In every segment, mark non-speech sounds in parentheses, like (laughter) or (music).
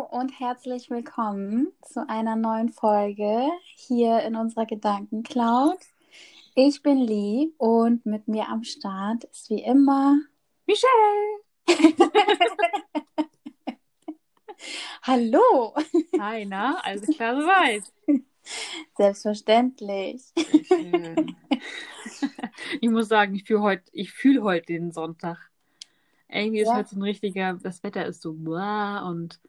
Hallo und herzlich willkommen zu einer neuen Folge hier in unserer Gedankencloud. Ich bin Lee und mit mir am Start ist wie immer Michelle! (laughs) Hallo! Hi, na, alles klar soweit. Selbstverständlich. Ich muss sagen, ich fühle heute, ich fühle heute den Sonntag. Irgendwie ist Ja. heute so ein richtiger, das Wetter ist so blah und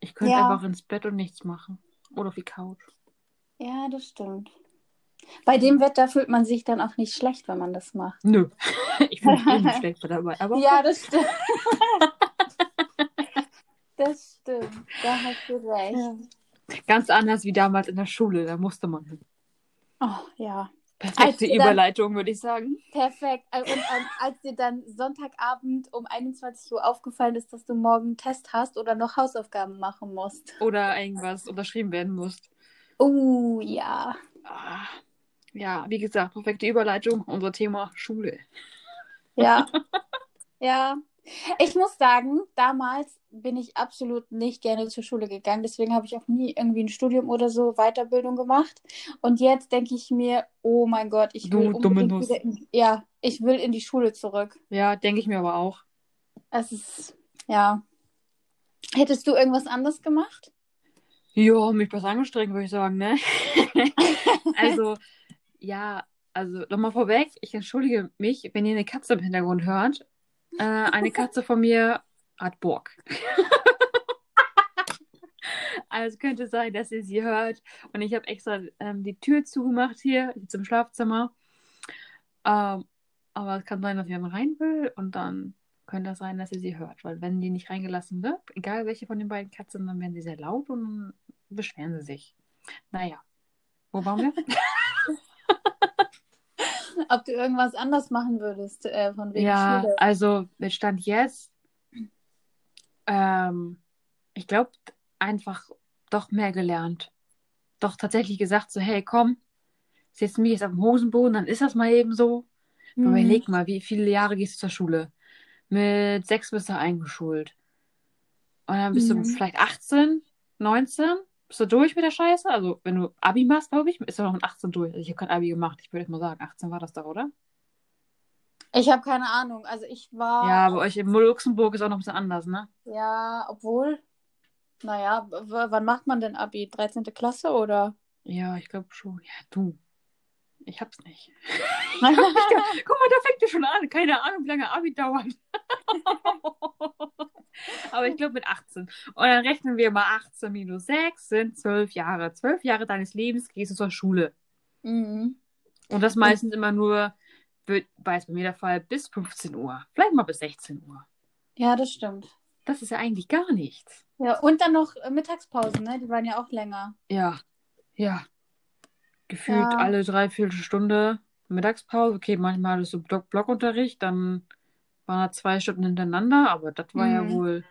ich könnte Ja. einfach ins Bett und nichts machen. Oder auf die Couch. Ja, das stimmt. Bei dem Wetter fühlt man sich dann auch nicht schlecht, wenn man das macht. Nö. (laughs) Ich fühle mich eh nicht (laughs) schlecht dabei. Aber Ja, das stimmt. (laughs) das stimmt. Da hast du recht. Ja. ganz anders wie damals in der Schule. Da musste man hin. Oh, ja. Perfekte dann- Überleitung, würde ich sagen. Perfekt. Äh, Und ähm, als dir dann Sonntagabend um 21 Uhr aufgefallen ist, dass du morgen einen Test hast oder noch Hausaufgaben machen musst. Oder irgendwas unterschrieben werden muss. Oh, ja. Ah, Ja, wie gesagt, perfekte Überleitung. Unser Thema Schule. Ja. (laughs) ja. Ich muss sagen, damals bin ich absolut nicht gerne zur Schule gegangen. Deswegen habe ich auch nie irgendwie ein Studium oder so Weiterbildung gemacht. Und jetzt denke ich mir, oh mein Gott, ich will unbedingt wieder in, ja, ich will in die Schule zurück. Ja, denke ich mir aber auch. Es ist, ja. Hättest du irgendwas anderes gemacht? Ja, mich was angestrengt, würde ich sagen, ne? (laughs) also, ja, also nochmal vorweg, ich entschuldige mich, wenn ihr eine Katze im Hintergrund hört. Äh, eine Katze von mir hat Bock. (laughs) also könnte sein, dass ihr sie hört. Und ich habe extra ähm, die Tür zugemacht hier zum Schlafzimmer. Ähm, aber es kann sein, dass dann rein will und dann könnte es sein, dass ihr sie hört. Weil wenn die nicht reingelassen wird, egal welche von den beiden Katzen, dann werden sie sehr laut und beschweren sie sich. Naja. Wo waren wir? (laughs) Ob du irgendwas anders machen würdest, äh, von wegen ja, Schule. also mit Stand jetzt, ähm, ich glaube, einfach doch mehr gelernt. Doch tatsächlich gesagt, so, hey, komm, setz mich jetzt auf den Hosenboden, dann ist das mal eben so. Mhm. Überleg mal, wie viele Jahre gehst du zur Schule? Mit sechs bist du eingeschult. Und dann bist Mhm. du vielleicht 18, 19, bist du durch mit der Scheiße? Also, wenn du Abi machst, glaube ich, ist du noch mit 18 durch. Also, ich habe kein Abi gemacht. Ich würde jetzt mal sagen, 18 war das doch, oder? Ich habe keine Ahnung. Also ich war, Ja, bei euch in Luxemburg ist auch noch ein bisschen anders, ne? ja, obwohl, naja, wann macht man denn Abi? 13. Klasse oder? Ja, ich glaube schon. Ja, du. Ich hab's nicht. (laughs) (laughs) Guck mal, da fängt ja schon an. Keine Ahnung, wie lange Abi dauert. (laughs) (laughs) Aber ich glaube mit 18. Und dann rechnen wir mal 18 minus 6 sind 12 Jahre. 12 Jahre deines Lebens gehst du zur Schule. Mhm. Und das meistens immer nur, wird, war jetzt bei mir der Fall, bis 15 Uhr. Vielleicht mal bis 16 Uhr. Ja, das stimmt. Das ist ja eigentlich gar nichts. Ja, und dann noch äh, Mittagspausen, ne? Die waren ja auch länger. Ja, ja. Gefühlt Ja. alle dreiviertel Stunde Mittagspause. Okay, manchmal ist so Block Blockunterricht, dann waren da zwei Stunden hintereinander, aber das war ja Mhm. wohl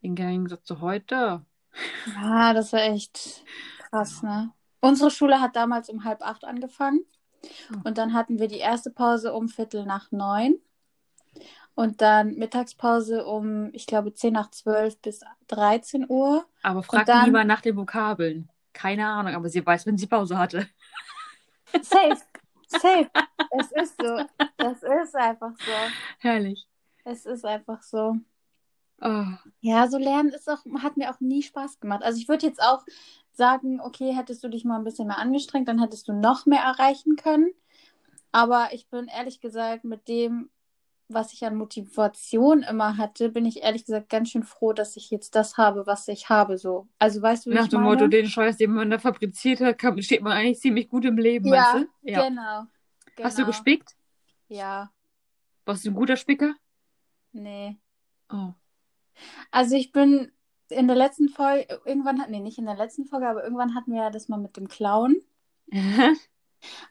im Gegensatz zu heute. Ja, das war echt krass, ne? Unsere Schule hat damals um halb acht angefangen. Ja. Und dann hatten wir die erste Pause um Viertel nach neun. Und dann Mittagspause um, ich glaube, zehn nach zwölf bis 13 Uhr. Aber frag dann- lieber nach den Vokabeln. Keine Ahnung, aber sie weiß, wenn sie Pause hatte. Safe. Safe. es ist so. Das ist einfach so. Herrlich. Es ist einfach so. Oh, Ja, so lernen ist auch, hat mir auch nie Spaß gemacht. Also ich würde jetzt auch sagen, okay, hättest du dich mal ein bisschen mehr angestrengt, dann hättest du noch mehr erreichen können. Aber ich bin ehrlich gesagt mit dem, was ich an Motivation immer hatte, bin ich ehrlich gesagt ganz schön froh, dass ich jetzt das habe, was ich habe. So. Also weißt du, wie nach ich dem meine? Motto, den Scheiß, den man da fabriziert hat, kann, steht man eigentlich ziemlich gut im Leben, Ja, weißt du? Ja. Genau. Hast du genau. gespickt? Ja, Warst du ein guter Spicker? nee. Oh. Also ich bin in der letzten Folge, irgendwann hat, nee, nicht in der letzten Folge, aber irgendwann hatten wir ja das mal mit dem Clown. (laughs)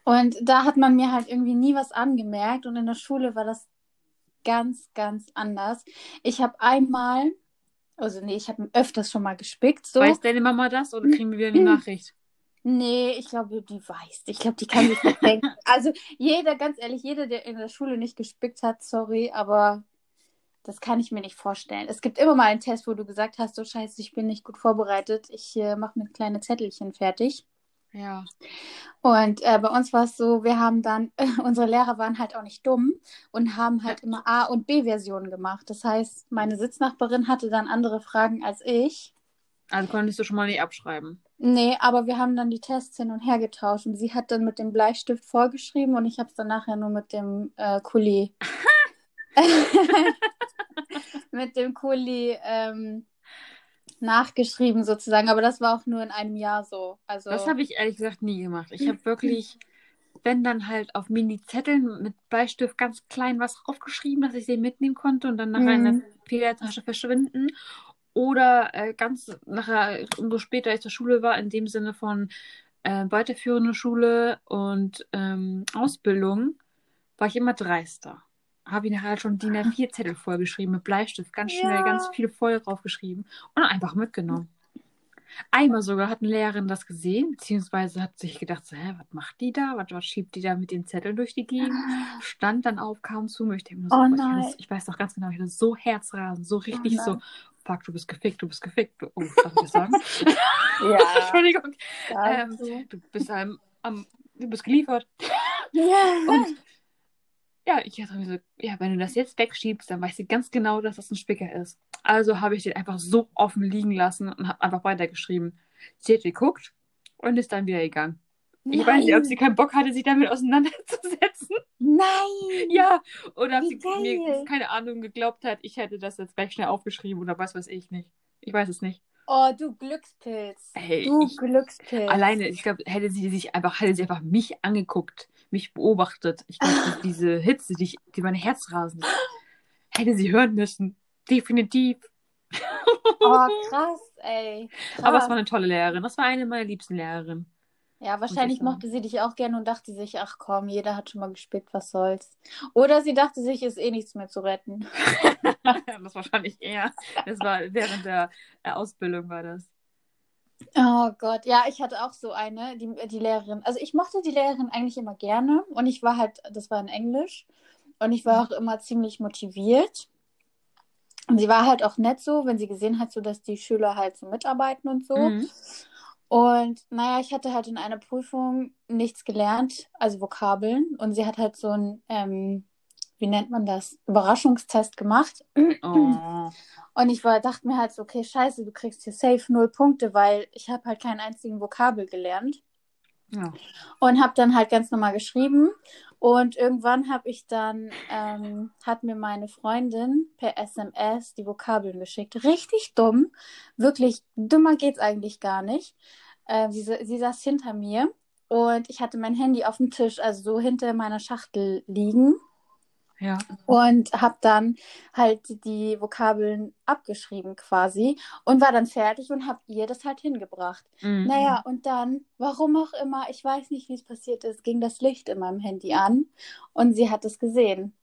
Und da hat man mir halt irgendwie nie was angemerkt und in der Schule war das ganz, ganz anders. Ich habe einmal, also nee, ich habe öfters schon mal gespickt, so. Weiß deine Mama das oder kriegen wir wieder eine Nachricht? Nee, ich glaube, die weiß. Ich glaube, die kann nicht denken. (laughs) Also jeder, ganz ehrlich, jeder, der in der Schule nicht gespickt hat, sorry, aber das kann ich mir nicht vorstellen. Es gibt immer mal einen Test, wo du gesagt hast, so scheiße, ich bin nicht gut vorbereitet. Ich äh, mache mir kleine Zettelchen fertig. Ja. Und äh, bei uns war es so, wir haben dann, äh, (laughs) unsere Lehrer waren halt auch nicht dumm und haben halt immer A- und B-Versionen gemacht. Das heißt, meine Sitznachbarin hatte dann andere Fragen als ich. Also konntest du schon mal nicht abschreiben. Nee, aber wir haben dann die Tests hin und her getauscht und sie hat dann mit dem Bleistift vorgeschrieben und ich habe es dann nachher nur mit dem äh, Kuli. (laughs) (laughs) mit dem Kuli ähm, nachgeschrieben sozusagen, aber das war auch nur in einem Jahr so. Also Das habe ich ehrlich gesagt nie gemacht. Ich habe wirklich, wenn dann halt auf Mini-Zetteln mit Bleistift ganz klein was draufgeschrieben, dass ich sie mitnehmen konnte und dann nachher in der Mhm. Federtasche verschwinden. Oder äh, ganz nachher, umso später ich zur Schule war, in dem Sinne von äh, weiterführende Schule und ähm, Ausbildung, war ich immer dreister. Habe ich nachher halt schon DIN (laughs) A4-Zettel vollgeschrieben mit Bleistift, ganz schnell, Ja. ganz viel voll draufgeschrieben und einfach mitgenommen. Einmal sogar hat eine Lehrerin das gesehen, beziehungsweise hat sich gedacht, so, hä, was macht die da? Was, was schiebt die da mit den Zetteln durch die Gegend? (gasps) Stand dann auf, kam zu mir. Ich denke mir so, Oh boah, ich, ich weiß doch ganz genau, ich hatte so Herzrasen, so richtig nein. so, fuck, du bist gefickt, du bist gefickt. Oh, darf ich das sagen? (laughs) (laughs) Ja, Entschuldigung. Ähm, du bist am, am, du bist geliefert. ja. Und ja, ich dachte mir so, ja, wenn du das jetzt wegschiebst, dann weiß sie ganz genau, dass das ein Spicker ist. Also habe ich den einfach so offen liegen lassen und habe einfach weitergeschrieben. Sie hat geguckt und ist dann wieder gegangen. Ich weiß nicht, ob sie keinen Bock hatte, sich damit auseinanderzusetzen. Nein! Ja, oder ob Wie sie geil. mir, keine Ahnung, geglaubt hat, ich hätte das jetzt gleich schnell aufgeschrieben oder was weiß ich nicht. Ich weiß es nicht. Oh, du Glückspilz. Hey, du ich- Glückspilz. Alleine, ich glaube, hätte sie sich einfach, hätte sie einfach mich angeguckt, mich beobachtet. Ich glaube, die- diese Hitze, die, ich, die mein Herz rasen, hätte sie hören müssen. Definitiv. (laughs) Oh, krass, ey. Krass. Aber es war eine tolle Lehrerin. Das war eine meiner liebsten Lehrerinnen. Ja, wahrscheinlich mochte sie dich auch gerne und dachte sich, ach komm, jeder hat schon mal gespickt, was soll's. Oder sie dachte sich, ist eh nichts mehr zu retten. (laughs) das wahrscheinlich eher. Das war während der, der Ausbildung war das. Oh Gott, ja, ich hatte auch so eine, die, die Lehrerin. Also ich mochte die Lehrerin eigentlich immer gerne und ich war halt, das war in Englisch und ich war auch immer ziemlich motiviert. Und sie war halt auch nett so, wenn sie gesehen hat, so dass die Schüler halt so mitarbeiten und so. Mhm. Und naja, ich hatte halt in einer Prüfung nichts gelernt, also Vokabeln. Und sie hat halt so ein, ähm, wie nennt man das, Überraschungstest gemacht. Oh. Und ich war, dachte mir halt so, okay, scheiße, du kriegst hier safe null Punkte, weil ich habe halt keinen einzigen Vokabel gelernt. Ja. Und habe dann halt ganz normal geschrieben. Und irgendwann habe ich dann, ähm, hat mir meine Freundin per SMS die Vokabeln geschickt. Richtig dumm. Wirklich, dümmer geht's eigentlich gar nicht. Äh, sie, sie saß hinter mir und ich hatte mein Handy auf dem Tisch, also so hinter meiner Schachtel liegen. Ja. Und habe dann halt die Vokabeln abgeschrieben quasi und war dann fertig und habe ihr das halt hingebracht. Mhm. Naja, und dann, warum auch immer, ich weiß nicht, wie es passiert ist, ging das Licht in meinem Handy an und sie hat es gesehen.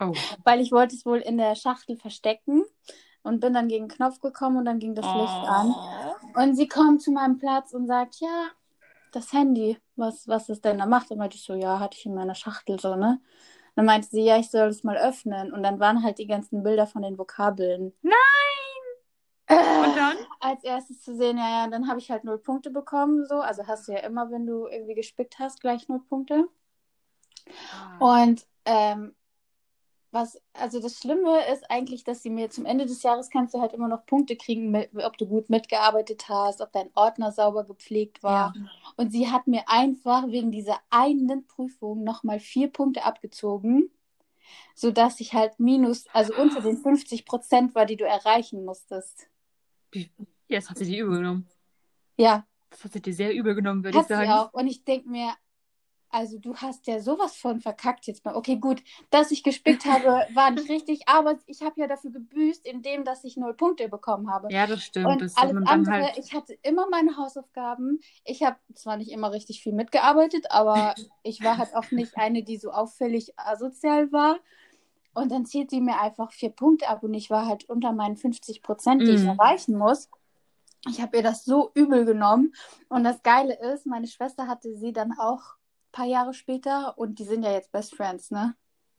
Oh. Weil ich wollte es wohl in der Schachtel verstecken und bin dann gegen den Knopf gekommen und dann ging das Licht an. Oh. Und sie kommt zu meinem Platz und sagt, ja, das Handy, was, was es denn da macht? Und meinte ich so, ja, hatte ich in meiner Schachtel so, ne? Dann meinte sie, ja, ich soll es mal öffnen. Und dann waren halt die ganzen Bilder von den Vokabeln. Nein! Äh, Und dann? als erstes zu sehen, ja, ja, dann habe ich halt null Punkte bekommen, so. Also hast du ja immer, wenn du irgendwie gespickt hast, gleich null Punkte. Und ähm, was, also das Schlimme ist eigentlich, dass sie mir zum Ende des Jahres kannst du halt immer noch Punkte kriegen, mit, ob du gut mitgearbeitet hast, ob dein Ordner sauber gepflegt war. Und sie hat mir einfach wegen dieser einen Prüfung nochmal vier Punkte abgezogen, sodass ich halt minus, also unter den 50 Prozent war, die du erreichen musstest. Jetzt hat sie die übel genommen. Ja, Das hat sie dir sehr übel genommen, würde ich sie sagen. auch. Und ich denke mir, also du hast ja sowas von verkackt jetzt mal. Okay, gut, dass ich gespickt habe, war nicht richtig, aber ich habe ja dafür gebüßt, indem dass ich null Punkte bekommen habe. Ja, das stimmt. Und das alles andere, halt. ich hatte immer meine Hausaufgaben. Ich habe zwar nicht immer richtig viel mitgearbeitet, aber (laughs) ich war halt auch nicht eine, die so auffällig asozial war. Und dann zieht sie mir einfach vier Punkte ab und ich war halt unter meinen 50 Prozent, die ich Mhm. erreichen muss. ich habe ihr das so übel genommen. Und das Geile ist, meine Schwester hatte sie dann auch paar Jahre später und die sind ja jetzt Best Friends, ne?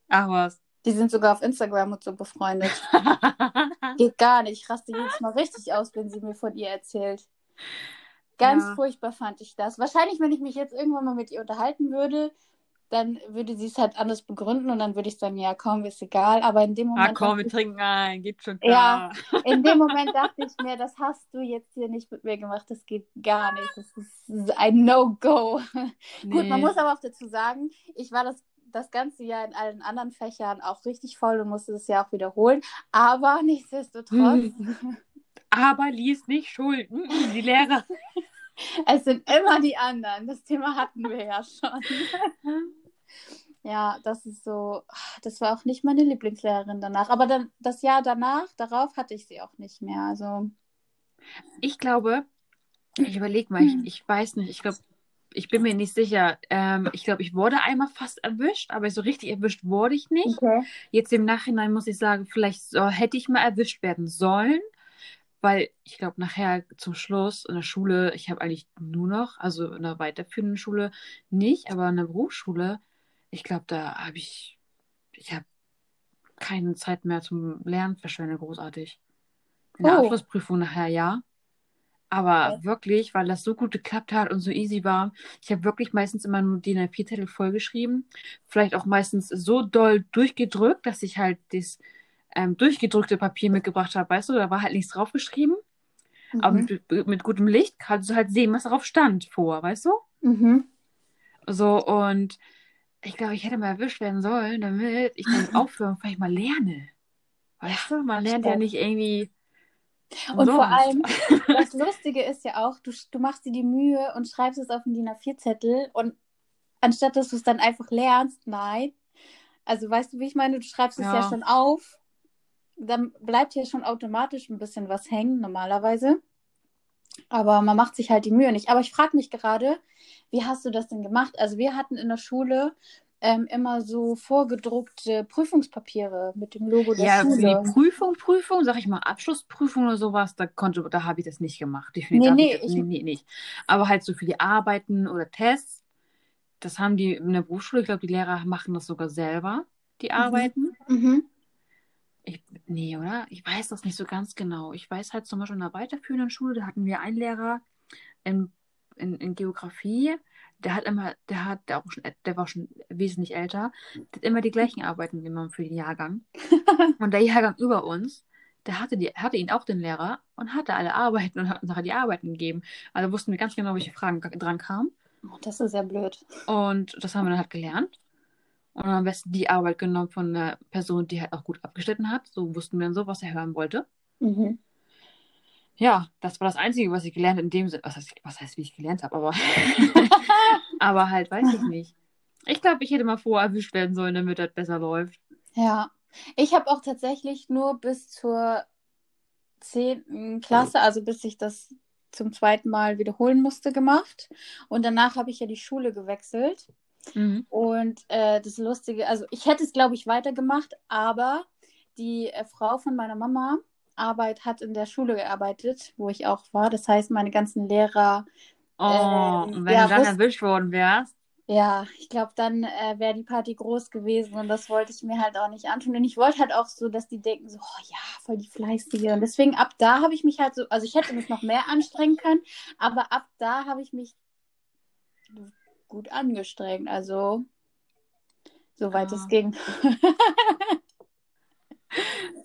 Ach was. Die sind sogar auf Instagram und so befreundet. (laughs) Geht gar nicht. Ich raste jedes Mal richtig aus, wenn sie mir von ihr erzählt. Ganz Ja. furchtbar fand ich das. Wahrscheinlich, wenn ich mich jetzt irgendwann mal mit ihr unterhalten würde, dann würde sie es halt anders begründen und dann würde ich sagen, ja, komm, ist egal. Aber in dem ah, Moment, komm, wir dachte, trinken ein, gibt schon Ja. klar. ich, in dem (laughs) Moment dachte ich mir, das hast du jetzt hier nicht mit mir gemacht. Das geht gar nicht. Das ist ein No-Go. (laughs) Gut, man Nee. muss aber auch dazu sagen, ich war das, das ganze Jahr in allen anderen Fächern auch richtig voll und musste das ja auch wiederholen. Aber nichtsdestotrotz, (laughs) Aber lies nicht Schulden. Die Lehrer. (laughs) es sind immer die anderen. Das Thema hatten wir ja schon. (laughs) Ja, das ist so, das war auch nicht meine Lieblingslehrerin danach. Aber dann das Jahr danach, darauf hatte ich sie auch nicht mehr. Also, Ich glaube, ich überlege mal, ich, ich weiß nicht, ich glaube, ich bin mir nicht sicher. Ähm, ich glaube, ich wurde einmal fast erwischt, aber so richtig erwischt wurde ich nicht. okay. Jetzt im Nachhinein muss ich sagen, vielleicht so, hätte ich mal erwischt werden sollen, weil ich glaube, nachher zum Schluss in der Schule, ich habe eigentlich nur noch, also in der weiterführenden Schule nicht, aber in der Berufsschule, ich glaube, da habe ich, ich habe keine Zeit mehr zum Lernen verschwendet, großartig. In der Oh. Abschlussprüfung nachher ja. Aber Okay. wirklich, weil das so gut geklappt hat und so easy war. Ich habe wirklich meistens immer nur die A4-Zettel vollgeschrieben. Vielleicht auch meistens so doll durchgedrückt, dass ich halt das ähm, durchgedrückte Papier mitgebracht habe. Weißt du, da war halt nichts draufgeschrieben. Aber Mhm. mit, mit gutem Licht kannst du halt sehen, was darauf stand vor, weißt du? Mhm. So, und ich glaube, ich hätte mal erwischt werden sollen, damit ich dann (laughs) aufhöre und vielleicht mal lerne. Weißt du, man lernt ja nicht irgendwie. Und vor umsonst. allem, (laughs) das Lustige ist ja auch, du, du machst dir die Mühe und schreibst es auf den DIN A4-Zettel und anstatt dass du es dann einfach lernst, nein. Also weißt du, wie ich meine? Du schreibst es ja, Ja. schon auf, dann bleibt ja schon automatisch ein bisschen was hängen normalerweise. Aber man macht sich halt die Mühe nicht. Aber ich frage mich gerade, wie hast du das denn gemacht? Also wir hatten in der Schule ähm, immer so vorgedruckte Prüfungspapiere mit dem Logo der Ja, für Schule. die Prüfung, Prüfung, sag ich mal, Abschlussprüfung oder sowas, da konnte, da habe ich das nicht gemacht. Nee, Definitiv. nee, hab ich, ich- nee, nee, nicht. Aber halt so für die Arbeiten oder Tests, das haben die in der Berufsschule, ich glaube, die Lehrer machen das sogar selber, die Arbeiten. Mhm. Ich, nee, oder? Ich weiß das nicht so ganz genau. Ich weiß halt zum Beispiel in der weiterführenden Schule, da hatten wir einen Lehrer in, in, in Geografie, der hat immer, der hat, der, auch schon, der war schon wesentlich älter, der hat immer die gleichen Arbeiten genommen für den Jahrgang. (laughs) Und der Jahrgang über uns, der hatte, die, hatte ihn auch den Lehrer und hatte alle Arbeiten und hat uns nachher die Arbeiten gegeben. Also wussten wir ganz genau, welche Fragen dran kamen. Das ist ja blöd. Und das haben wir dann halt gelernt. Und am besten die Arbeit genommen von einer Person, die halt auch gut abgeschnitten hat. So wussten wir dann so, was er hören wollte. Mhm. Ja, das war das Einzige, was ich gelernt habe in dem Sinne. Was heißt, was heißt wie ich gelernt habe, aber, (laughs) aber halt weiß ich nicht. Ich glaube, ich hätte mal vorher erwischt werden sollen, damit das besser läuft. Ja, ich habe auch tatsächlich nur bis zur 10. Klasse, also bis ich das zum zweiten Mal wiederholen musste, gemacht. Und danach habe ich ja die Schule gewechselt. Mhm. Und äh, das Lustige, also ich hätte es, glaube ich, weitergemacht, aber die äh, Frau von meiner Mama Arbeit hat in der Schule gearbeitet, wo ich auch war. Das heißt, meine ganzen Lehrer, Oh, Ähm, und wenn ja, du dann erwischt worden wärst, ja, ich glaube, dann äh, wäre die Party groß gewesen und das wollte ich mir halt auch nicht antun. Und ich wollte halt auch so, dass die denken, so, oh ja, voll die Fleißige. Und deswegen ab da habe ich mich halt so, also ich hätte mich noch mehr anstrengen können, aber ab da habe ich mich gut angestrengt. Also, soweit Ah. es ging. (laughs)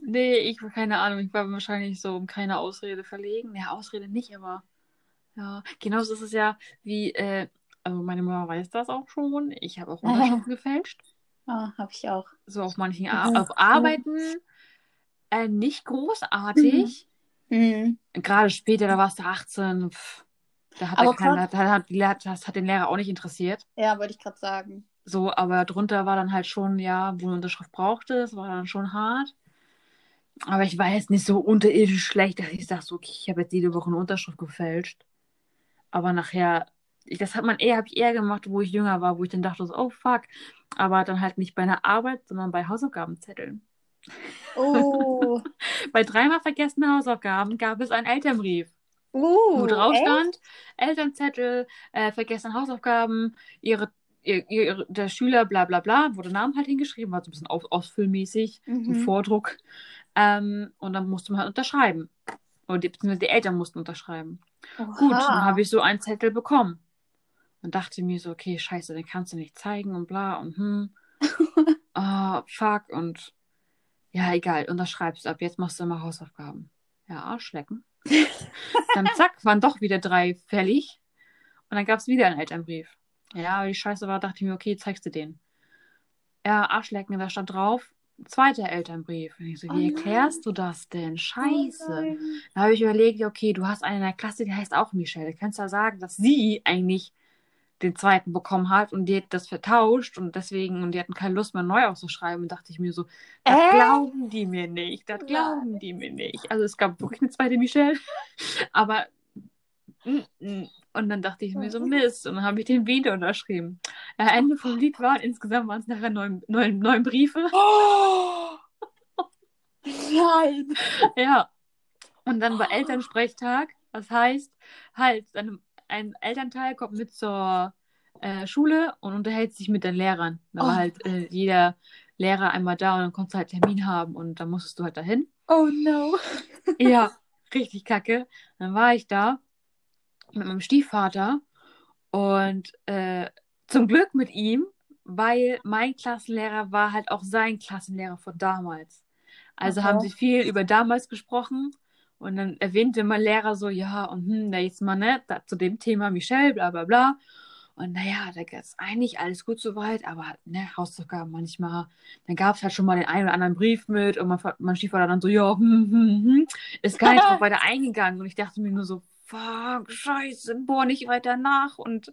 nee, ich keine Ahnung, ich war wahrscheinlich so um keine Ausrede verlegen. Ja, Ausrede nicht, aber ja, genauso ist es ja wie, äh, also meine Mama weiß das auch schon. Ich habe auch Unterschriften (laughs) gefälscht. Ah, habe ich auch. So auf manchen Ar Mhm. auf Arbeiten äh, nicht großartig. Mhm. Gerade später, da warst du 18. Pff, da hat, Aber er keinen, Gott- hat, das hat den Lehrer auch nicht interessiert. Ja, wollte ich gerade sagen. So, aber drunter war dann halt schon, ja, wo eine Unterschrift brauchte, es war dann schon hart. Aber ich war jetzt nicht so unterirdisch schlecht, dass ich sage, so, okay, ich habe jetzt jede Woche eine Unterschrift gefälscht. Aber nachher, ich, das hat man eher, habe ich eher gemacht, wo ich jünger war, wo ich dann dachte, so, oh fuck. Aber dann halt nicht bei einer Arbeit, sondern bei Hausaufgabenzetteln. Oh, (laughs) Bei dreimal vergessenen Hausaufgaben gab es einen Elternbrief. Uh, wo drauf echt? stand, Elternzettel, äh, vergessene Hausaufgaben, ihre, ihr, ihr, der Schüler, bla bla bla, wurde Namen halt hingeschrieben, war so ein bisschen aus, ausfüllmäßig, so ein Mhm. Vordruck. Ähm, und dann musste man halt unterschreiben. Oder die, beziehungsweise die Eltern mussten unterschreiben. Gut, dann habe ich so einen Zettel bekommen. Und dachte mir so, okay, scheiße, den kannst du nicht zeigen und bla und hm. (laughs) Ah, fuck und ja, egal, unterschreibst ab, jetzt machst du immer Hausaufgaben. Ja, Arschlecken. Dann zack, waren doch wieder drei fällig. Und dann gab es wieder einen Elternbrief. Ja, aber die Scheiße war, dachte ich mir, okay, zeigst du den. Ja, Arschlecken, da stand drauf, zweiter Elternbrief. Und ich so, Oh wie erklärst du das denn? Oh Scheiße. nein. Da habe ich überlegt, okay, du hast eine in der Klasse, die heißt auch Michelle. Du kannst ja sagen, dass sie eigentlich den zweiten bekommen hat und die hat das vertauscht und deswegen, und die hatten keine Lust mehr neu auszuschreiben. Und dachte ich mir so, das Äh? glauben die mir nicht, das glauben die mir nicht. Also es gab wirklich eine zweite Michelle, (laughs) aber mm, mm. und dann dachte ich mir so, Mist, und dann habe ich den wieder unterschrieben. Ja, Ende vom Lied war, insgesamt waren es nachher neun, neun, neun Briefe. Oh. Nein. (laughs) Ja. Und dann war Elternsprechtag. Das heißt, halt, dann ein Elternteil kommt mit zur äh, Schule und unterhält sich mit den Lehrern. Da war Oh. halt äh, jeder Lehrer einmal da und dann konntest du halt Termin haben und dann musstest du halt dahin. Oh no. (laughs) Ja, richtig kacke. Dann war ich da mit meinem Stiefvater und äh, zum Glück mit ihm, weil mein Klassenlehrer war halt auch sein Klassenlehrer von damals. Also Okay. haben sie viel über damals gesprochen und dann erwähnte mein Lehrer so, ja, und hm, da jetzt mal, ne, da, zu dem Thema Michelle, bla bla bla. Und naja, da ist eigentlich alles gut soweit, aber ne, Hausaufgaben manchmal, dann gab es halt schon mal den einen oder anderen Brief mit und mein, mein Stiefvater dann so, ja, hm, hm, hm, ist gar nicht drauf (laughs) weiter eingegangen. Und ich dachte mir nur so, fuck, scheiße, boah, nicht weiter nach. Und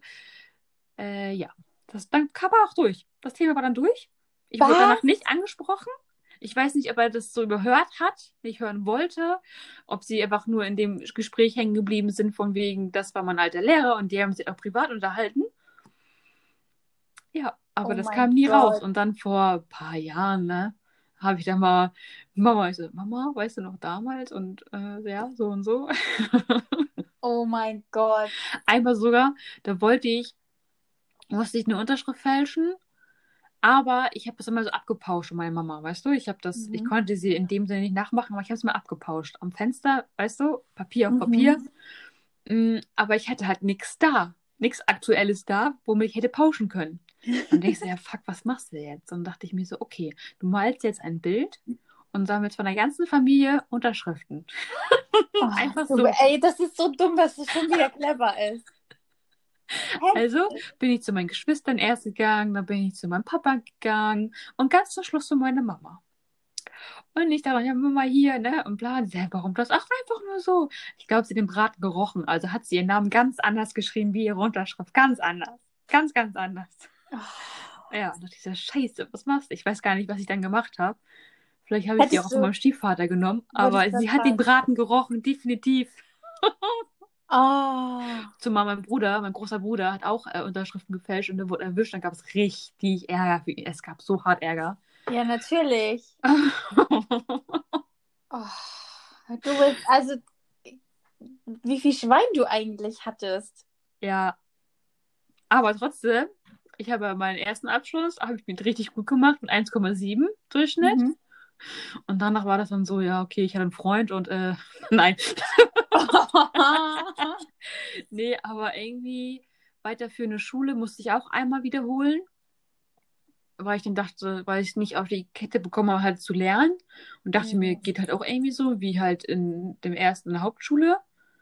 äh, ja, das dann kam er auch durch. Das Thema war dann durch. Ich wurde Was? danach nicht angesprochen. Ich weiß nicht, ob er das so überhört hat, nicht hören wollte, ob sie einfach nur in dem Gespräch hängen geblieben sind, von wegen, das war mein alter Lehrer und die haben sich auch privat unterhalten. Ja, aber Oh das kam nie Gott. raus. Und dann vor ein paar Jahren, ne, habe ich dann mal, Mama, ich so, Mama, weißt du noch damals? Und äh, ja, so und so. (laughs) Oh mein Gott. Einmal sogar, da wollte ich, musste ich eine Unterschrift fälschen, aber ich habe das immer so abgepauscht von meiner Mama, weißt du? Ich habe das, Mhm. ich konnte sie in dem Sinne nicht nachmachen, aber ich habe es mal abgepauscht. Am Fenster, weißt du, Papier auf Mhm. Papier. Mm, aber ich hatte halt nichts da, nichts Aktuelles da, womit ich hätte pauschen können. Und denkst du, ja, fuck, was machst du jetzt? Und dachte ich mir so, okay, du malst jetzt ein Bild und sammelst von der ganzen Familie Unterschriften. (laughs) Oh, Einfach so. Ey, das ist so dumm, dass es schon wieder clever ist. Also bin ich zu meinen Geschwistern erst gegangen, dann bin ich zu meinem Papa gegangen und ganz zum Schluss zu meiner Mama. Und ich dachte, ja, Mama hier, ne? Und bla, und sie, "Hä, warum das? Ach, einfach nur so. Ich glaube, sie hat den Braten gerochen. Also hat sie ihren Namen ganz anders geschrieben wie ihre Unterschrift. Ganz anders. Ganz, ganz anders. Ja, und dachte ich so, scheiße, was machst du? Ich weiß gar nicht, was ich dann gemacht habe. Vielleicht habe ich sie Hättest auch du- von meinem Stiefvater genommen, aber sie hat den. Braten gerochen, definitiv. (laughs) Oh. Zumal mein Bruder, mein großer Bruder, hat auch äh, Unterschriften gefälscht und der wurde erwischt. Dann gab es richtig Ärger für ihn. Es gab so hart Ärger. Ja, natürlich. (laughs) Oh. Du bist, also, wie viel Schwein du eigentlich hattest. ja. Aber trotzdem, ich habe meinen ersten Abschluss, habe ich mit richtig gut gemacht, mit 1,7 Durchschnitt. Mhm. Und danach war das dann so, ja, okay, ich hatte einen Freund und äh, (laughs) nein. (laughs) nee, aber irgendwie weiterführende Schule musste ich auch einmal wiederholen. Weil ich dann dachte, weil ich nicht auf die Kette bekommen habe, halt zu lernen. Und dachte Mhm. mir, geht halt auch irgendwie so, wie halt in dem ersten in der Hauptschule.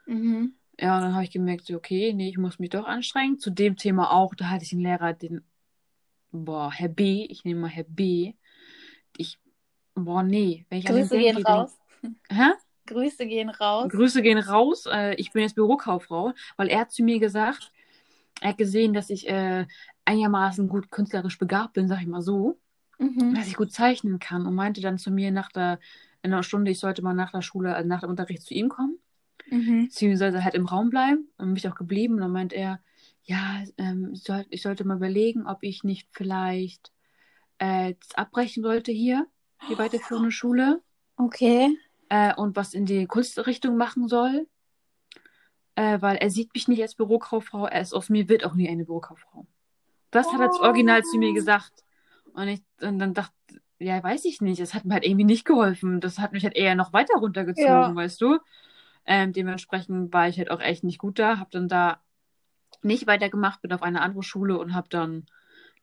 mhm. Ja, und dann habe ich gemerkt, okay, nee, ich muss mich doch anstrengen. Zu dem Thema auch, da hatte ich einen Lehrer, den, boah, Herr B, ich nehme mal Herr B. Ich, boah, nee, wenn ich Grüße gehen denke, raus. Hä? Grüße gehen raus. Grüße gehen raus. Äh, ich bin jetzt Bürokauffrau, weil er hat zu mir gesagt, er hat gesehen, dass ich äh, einigermaßen gut künstlerisch begabt bin, sag ich mal so, Mhm. dass ich gut zeichnen kann und meinte dann zu mir nach der, in einer Stunde, ich sollte mal nach der Schule, also nach dem Unterricht zu ihm kommen, Mhm. beziehungsweise halt im Raum bleiben und mich auch geblieben. Und dann meint er, ja, ähm, ich, soll, ich sollte mal überlegen, ob ich nicht vielleicht äh, abbrechen sollte hier, die weiterführende Schule Okay. äh, und was in die Kunstrichtung machen soll. äh, weil er sieht mich nicht als Bürokauffrau, er ist aus mir wird auch nie eine Bürokauffrau. Das hat er oh. original zu mir gesagt. Und, ich, und dann dachte, ja, weiß ich nicht, es hat mir halt irgendwie nicht geholfen. Das hat mich halt eher noch weiter runtergezogen, ja. weißt du? Ähm, dementsprechend war ich halt auch echt nicht gut da, hab dann da nicht weitergemacht, bin auf eine andere Schule und hab dann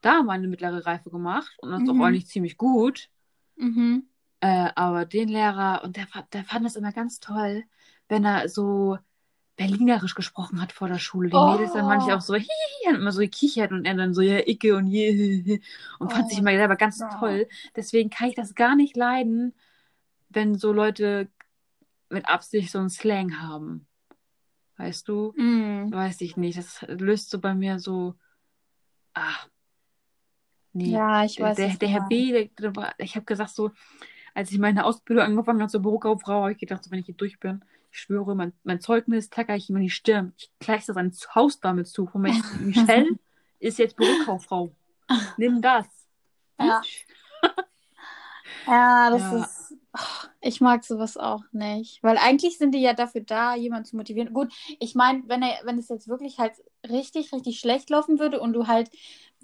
da meine mittlere Reife gemacht und das mhm. auch eigentlich ziemlich gut. Mhm. Äh, aber den Lehrer, und der, der fand es immer ganz toll, wenn er so Berlinerisch gesprochen hat vor der Schule. Die oh. Mädels dann manchmal auch so, hihi, (laughs) und immer so gekichert und er dann so, ja, Icke und je, und fand oh. sich immer selber ganz ja. toll. Deswegen kann ich das gar nicht leiden, wenn so Leute mit Absicht so einen Slang haben. Weißt du? Mm. Weiß ich nicht. Das löst so bei mir so, ah, nee. Ja, ich weiß. Der, der Herr B, der, der ich habe gesagt so, als ich meine Ausbildung angefangen habe zur Bürokauffrau, habe ich gedacht, so, wenn ich hier durch bin, ich schwöre, mein, mein Zeugnis tacker ich ihm in die Stirn. Ich gleiche das an Haus damit zu. Von (laughs) Michelle ist jetzt Bürokauffrau. Nimm das. Ja. (laughs) ja, das ja. ist. Ich mag sowas auch nicht. Weil eigentlich sind die ja dafür da, jemanden zu motivieren. Gut, ich meine, wenn er, wenn es jetzt wirklich halt richtig, richtig schlecht laufen würde und du halt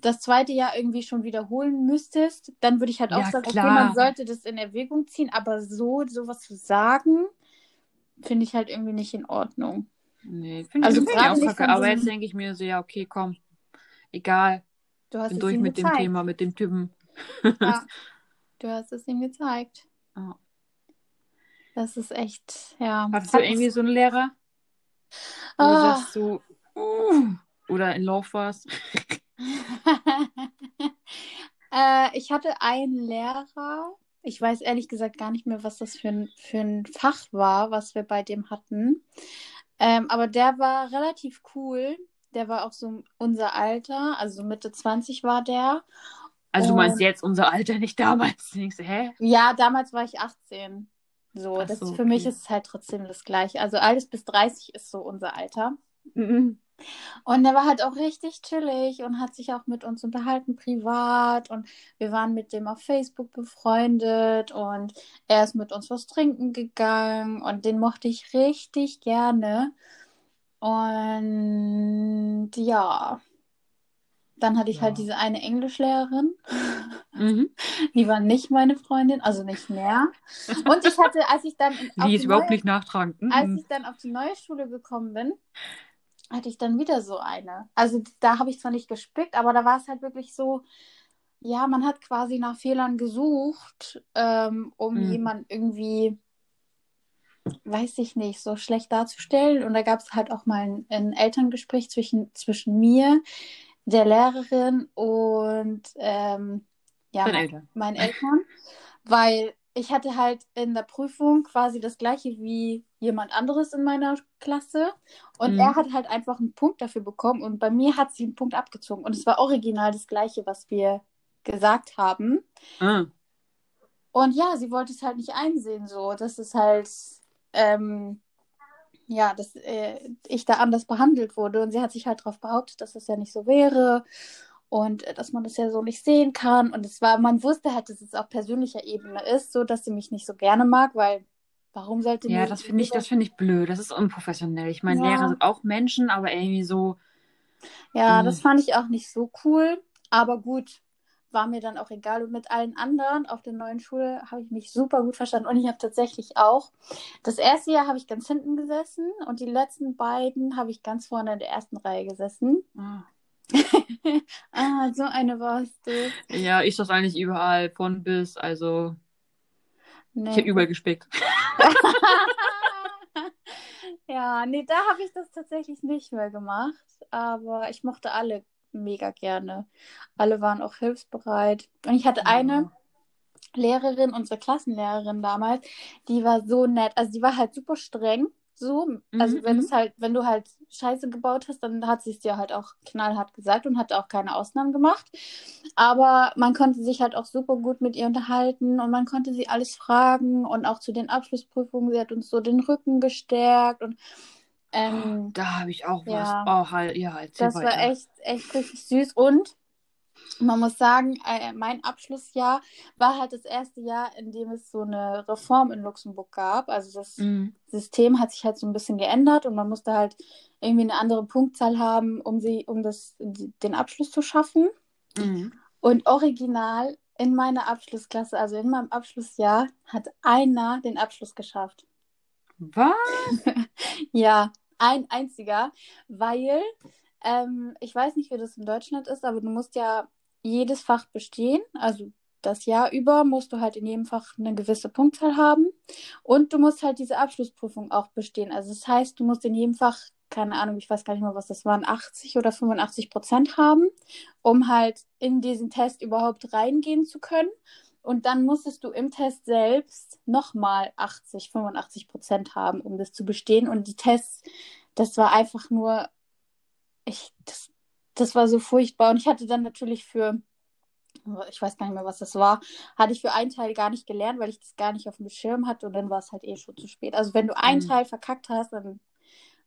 das zweite Jahr irgendwie schon wiederholen müsstest, dann würde ich halt auch ja, sagen, klar. okay, man sollte das in Erwägung ziehen, aber so sowas zu sagen, finde ich halt irgendwie nicht in Ordnung. Nee, finde also ich auch kacke. Aber jetzt denke ich mir so, ja, okay, komm. Egal. Du hast Bin durch mit gezeigt. dem Thema, mit dem Typen. Ja, (laughs) du hast es ihm gezeigt. Oh. Das ist echt, ja. Hattest du irgendwie so einen Lehrer? Wo oh. du sagst so, uh, oder in Lauf warst? (laughs) äh, ich hatte einen Lehrer, ich weiß ehrlich gesagt gar nicht mehr, was das für ein, für ein Fach war, was wir bei dem hatten. Ähm, aber der war relativ cool. Der war auch so unser Alter, also Mitte 20 war der. Also du meinst jetzt unser Alter, nicht damals? (laughs) Denkst hä? Ja, damals war ich 18. So, das so, für okay. mich ist es halt trotzdem das gleiche. Also alles bis 30 ist so unser Alter. Mhm. Und er war halt auch richtig chillig und hat sich auch mit uns unterhalten privat und wir waren mit dem auf Facebook befreundet und er ist mit uns was trinken gegangen und den mochte ich richtig gerne. Und ja, dann hatte ich halt ja. halt diese eine Englischlehrerin. Mhm. (laughs) Die war nicht meine Freundin, also nicht mehr. Und ich hatte, als ich dann. Die ist überhaupt neue, nicht nachtragend. Mhm. Als ich dann auf die neue Schule gekommen bin, hatte ich dann wieder so eine. Also da habe ich zwar nicht gespickt, aber da war es halt wirklich so, ja, man hat quasi nach Fehlern gesucht, ähm, um mhm. jemanden irgendwie, weiß ich nicht, so schlecht darzustellen. Und da gab es halt auch mal ein, ein, Elterngespräch zwischen, zwischen mir, der Lehrerin und ähm, ja, mein, Eltern. meinen Eltern. Weil ich hatte halt in der Prüfung quasi das gleiche wie jemand anderes in meiner Klasse und mhm. er hat halt einfach einen Punkt dafür bekommen und bei mir hat sie einen Punkt abgezogen und es war original das gleiche, was wir gesagt haben. Ah. Und ja, sie wollte es halt nicht einsehen, so, dass es halt, ähm, ja, dass äh, ich da anders behandelt wurde und sie hat sich halt darauf behauptet, dass das ja nicht so wäre und äh, dass man das ja so nicht sehen kann. Und es war, man wusste halt, dass es auf persönlicher Ebene ist, so dass sie mich nicht so gerne mag, weil warum sollte Ja, das finde ich, das finde ich blöd. Das ist unprofessionell. Ich meine, ja. Lehrer sind auch Menschen, aber irgendwie so. Ja, mh. das fand ich auch nicht so cool. Aber gut, war mir dann auch egal. Und mit allen anderen auf der neuen Schule habe ich mich super gut verstanden. Und ich habe tatsächlich auch, das erste Jahr habe ich ganz hinten gesessen und die letzten beiden habe ich ganz vorne in der ersten Reihe gesessen. Ah. (laughs) ah, so eine warst du. Ja, ich das eigentlich überall von bis, also nee. ich habe überall gespickt. (laughs) ja, nee, da habe ich das tatsächlich nicht mehr gemacht, aber ich mochte alle mega gerne. Alle waren auch hilfsbereit. Und ich hatte ja. eine Lehrerin, unsere Klassenlehrerin damals, die war so nett. Also die war halt super streng, so, also mhm. wenn es mhm. halt, wenn du halt Scheiße gebaut hast, dann hat sie es dir halt auch knallhart gesagt und hat auch keine Ausnahmen gemacht. Aber man konnte sich halt auch super gut mit ihr unterhalten und man konnte sie alles fragen und auch zu den Abschlussprüfungen, sie hat uns so den Rücken gestärkt und ähm, da habe ich auch ja, was. Oh, halt, ja, Das weiter. war echt, echt richtig süß und man muss sagen, äh, mein Abschlussjahr war halt das erste Jahr, in dem es so eine Reform in Luxemburg gab. Also das Mhm. System hat sich halt so ein bisschen geändert und man musste halt irgendwie eine andere Punktzahl haben, um sie, um das, den Abschluss zu schaffen. Mhm. Und original in meiner Abschlussklasse, also in meinem Abschlussjahr, hat einer den Abschluss geschafft. Was? (laughs) Ja, ein einziger, weil ähm, ich weiß nicht, wie das in Deutschland ist, aber du musst ja jedes Fach bestehen. Also das Jahr über musst du halt in jedem Fach eine gewisse Punktzahl haben und du musst halt diese Abschlussprüfung auch bestehen. Also das heißt, du musst in jedem Fach, keine Ahnung, ich weiß gar nicht mehr, was das waren, 80 oder 85 Prozent haben, um halt in diesen Test überhaupt reingehen zu können. Und dann musstest du im Test selbst nochmal 80, 85 Prozent haben, um das zu bestehen. Und die Tests, das war einfach nur, ich, das, das war so furchtbar. Und ich hatte dann natürlich für, ich weiß gar nicht mehr, was das war, hatte ich für einen Teil gar nicht gelernt, weil ich das gar nicht auf dem Schirm hatte. Und dann war es halt eh schon zu spät. Also wenn du einen Mhm. Teil verkackt hast, dann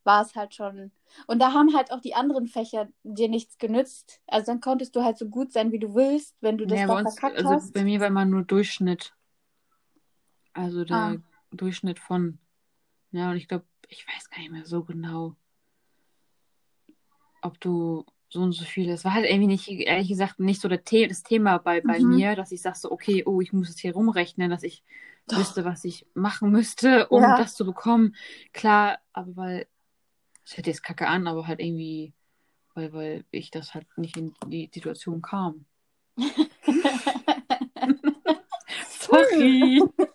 war es halt schon. Und da haben halt auch die anderen Fächer dir nichts genützt. Also dann konntest du halt so gut sein, wie du willst, wenn du das Ja, da uns, verkackt also hast. bei mir war immer nur Durchschnitt. Also der Ah. Durchschnitt von. Ja, und ich glaube, ich weiß gar nicht mehr so genau, ob du so und so viel. Es war halt irgendwie nicht, ehrlich gesagt, nicht so The das Thema bei, bei Mhm. mir, dass ich sage so, okay, oh, ich muss es hier rumrechnen, dass ich Doch. wüsste, was ich machen müsste, um Ja. das zu bekommen. Klar, aber weil, es hört jetzt kacke an, aber halt irgendwie, weil, weil ich das halt nicht in die Situation kam. (laughs) (laughs) Sorry. (laughs)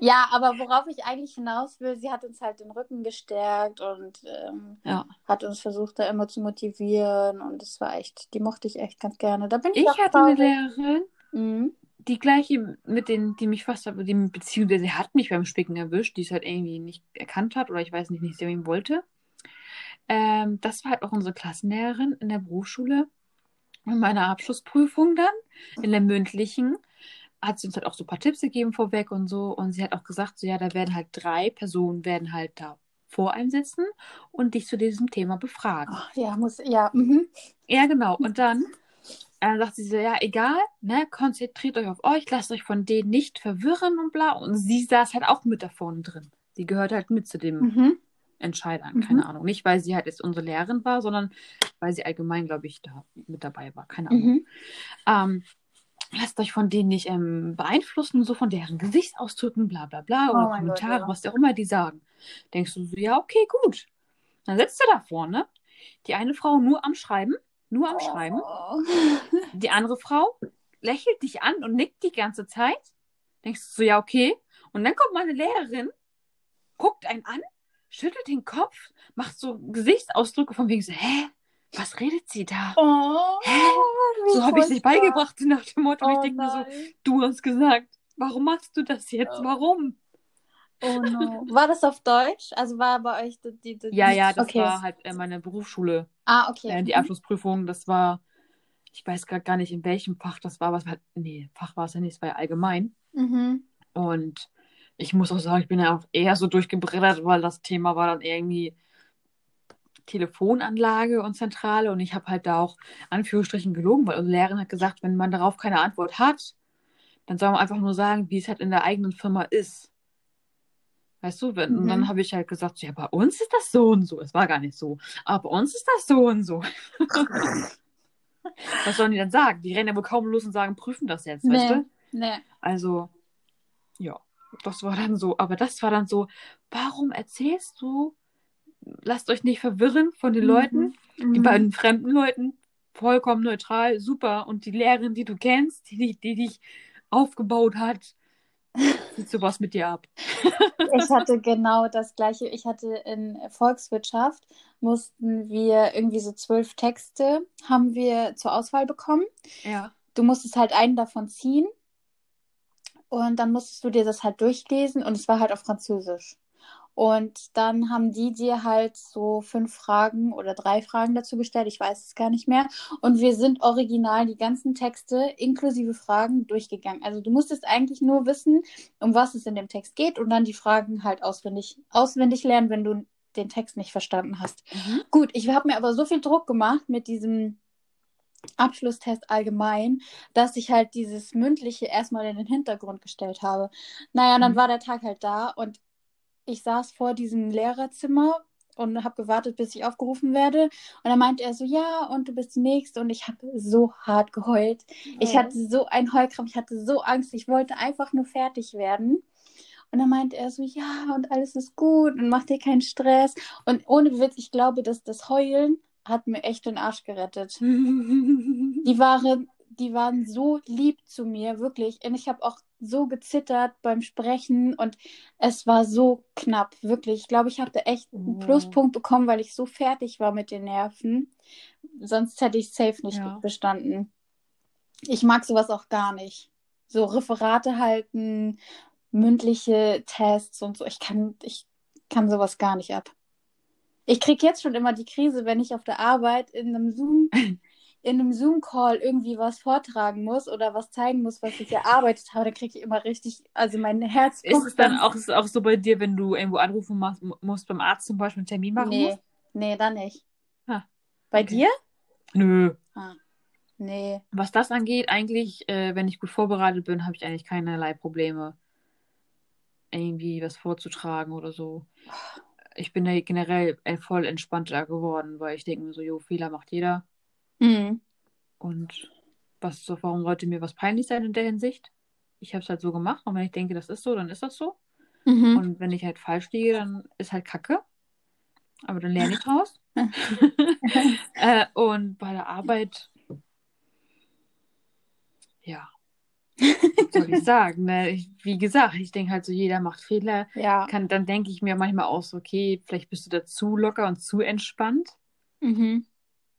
Ja, aber worauf ich eigentlich hinaus will, sie hat uns halt den Rücken gestärkt und ähm, Ja. hat uns versucht, da immer zu motivieren. Und das war echt, die mochte ich echt ganz gerne. Da bin ich, Ich auch hatte eine traurig. Lehrerin, Mhm. die gleiche mit den, die mich fast, die beziehungsweise sie hat mich beim Spicken erwischt, die es halt irgendwie nicht erkannt hat oder ich weiß nicht, nicht sehen wollte. Ähm, das war halt auch unsere Klassenlehrerin in der Berufsschule. In meiner Abschlussprüfung dann, in der mündlichen, hat sie uns halt auch so ein paar Tipps gegeben vorweg und so. Und sie hat auch gesagt, so ja, da werden halt drei Personen werden halt da vor einem sitzen und dich zu diesem Thema befragen. Ach, ja, muss, ja. Mhm. Ja, genau. Und dann äh, sagt sie so, ja, egal, ne, konzentriert euch auf euch, lasst euch von denen nicht verwirren und bla. Und sie saß halt auch mit da vorne drin. Sie gehört halt mit zu dem Mhm. Entscheidern, Mhm. keine Ahnung. Nicht, weil sie halt jetzt unsere Lehrerin war, sondern weil sie allgemein, glaube ich, da mit dabei war. Keine Ahnung. Mhm. Ähm, lasst euch von denen nicht ähm, beeinflussen, so von deren Gesichtsausdrücken, bla bla bla, Oh oder mein Gott, Kommentare, ja. was auch immer die sagen. Denkst du so, ja, okay, gut. Dann sitzt du da vorne, die eine Frau nur am Schreiben, nur am Schreiben, Oh. die andere Frau lächelt dich an und nickt die ganze Zeit. Denkst du so, ja, okay. Und dann kommt meine Lehrerin, guckt einen an, schüttelt den Kopf, macht so Gesichtsausdrücke von wegen so, hä? Was redet sie da? Oh. Hä? So habe ich es nicht beigebracht nach dem Motto. Und Oh ich denke mir so, du hast gesagt, warum machst du das jetzt? Oh. Warum? Oh (laughs) no. War das auf Deutsch? Also war bei euch die, die, die Ja, ja, das okay. war halt äh, meine Berufsschule, Ah, okay. äh, die Mhm. Abschlussprüfung. Das war, ich weiß grad gar nicht, in welchem Fach das war, aber es war, nee, Fach war es ja nicht, es war ja allgemein. Mhm. Und ich muss auch sagen, ich bin ja auch eher so durchgebreddert, weil das Thema war dann irgendwie Telefonanlage und Zentrale und ich habe halt da auch Anführungsstrichen gelogen, weil unsere Lehrerin hat gesagt, wenn man darauf keine Antwort hat, dann soll man einfach nur sagen, wie es halt in der eigenen Firma ist. Weißt du, wenn, und Mhm. dann habe ich halt gesagt, ja, bei uns ist das so und so. Es war gar nicht so. Aber bei uns ist das so und so. (laughs) Was sollen die denn sagen? Die rennen ja wohl kaum los und sagen, prüfen das jetzt, weißt Nee. du? Nee. Also, ja, das war dann so. Aber das war dann so, warum erzählst du? Lasst euch nicht verwirren von den Leuten, die Mhm. beiden fremden Leuten, vollkommen neutral, super. Und die Lehrerin, die du kennst, die, die, die dich aufgebaut hat, (laughs) sieht sowas mit dir ab. Ich hatte genau das gleiche. Ich hatte in Volkswirtschaft, mussten wir irgendwie so zwölf Texte, haben wir zur Auswahl bekommen. Ja. Du musstest halt einen davon ziehen und dann musstest du dir das halt durchlesen und es war halt auf Französisch. Und dann haben die dir halt so fünf Fragen oder drei Fragen dazu gestellt, ich weiß es gar nicht mehr. Und wir sind original die ganzen Texte inklusive Fragen durchgegangen. Also du musstest eigentlich nur wissen, um was es in dem Text geht und dann die Fragen halt auswendig, auswendig lernen, wenn du den Text nicht verstanden hast. Mhm. Gut, ich habe mir aber so viel Druck gemacht mit diesem Abschlusstest allgemein, dass ich halt dieses mündliche erstmal in den Hintergrund gestellt habe. Naja, und dann Mhm. war der Tag halt da und ich saß vor diesem Lehrerzimmer und habe gewartet, bis ich aufgerufen werde. Und dann meinte er so, ja, und du bist die Nächste. Und ich habe so hart geheult. Ich Oh. hatte so einen Heulkrampf, ich hatte so Angst, ich wollte einfach nur fertig werden. Und dann meinte er so, ja, und alles ist gut und mach dir keinen Stress. Und ohne Witz, ich glaube, dass das Heulen hat mir echt den Arsch gerettet. (laughs) Die waren, die waren so lieb zu mir, wirklich. Und ich habe auch so gezittert beim Sprechen und es war so knapp, wirklich. Ich glaube, ich habe da echt einen Oh. Pluspunkt bekommen, weil ich so fertig war mit den Nerven. Sonst hätte ich safe nicht Ja. bestanden. Ich mag sowas auch gar nicht. So Referate halten, mündliche Tests und so. Ich kann, ich kann sowas gar nicht ab. Ich kriege jetzt schon immer die Krise, wenn ich auf der Arbeit in einem Zoom, (laughs) in einem Zoom-Call irgendwie was vortragen muss oder was zeigen muss, was ich erarbeitet habe. Da kriege ich immer richtig, also mein Herz Ist es dann auch, ist es auch so bei dir, wenn du irgendwo anrufen machst, musst beim Arzt zum Beispiel einen Termin machen Nee, musst? nee, dann nicht. Ah, Bei okay. dir? Nö. Ah, nee. Was das angeht, eigentlich, äh, wenn ich gut vorbereitet bin, habe ich eigentlich keinerlei Probleme, irgendwie was vorzutragen oder so. Ich bin da generell äh, voll entspannter geworden, weil ich denke mir so, jo, Fehler macht jeder. Mhm. Und was, so, warum sollte mir was peinlich sein in der Hinsicht? Ich habe es halt so gemacht und wenn ich denke, das ist so, dann ist das so. Mhm. Und wenn ich halt falsch liege, dann ist halt Kacke. Aber dann lerne ich draus. (laughs) (laughs) äh, und bei der Arbeit, ja, was soll ich sagen? Ne? Ich, wie gesagt, ich denke halt so, jeder macht Fehler. Ja. Kann, dann denke ich mir manchmal auch so, okay, vielleicht bist du da zu locker und zu entspannt. Mhm.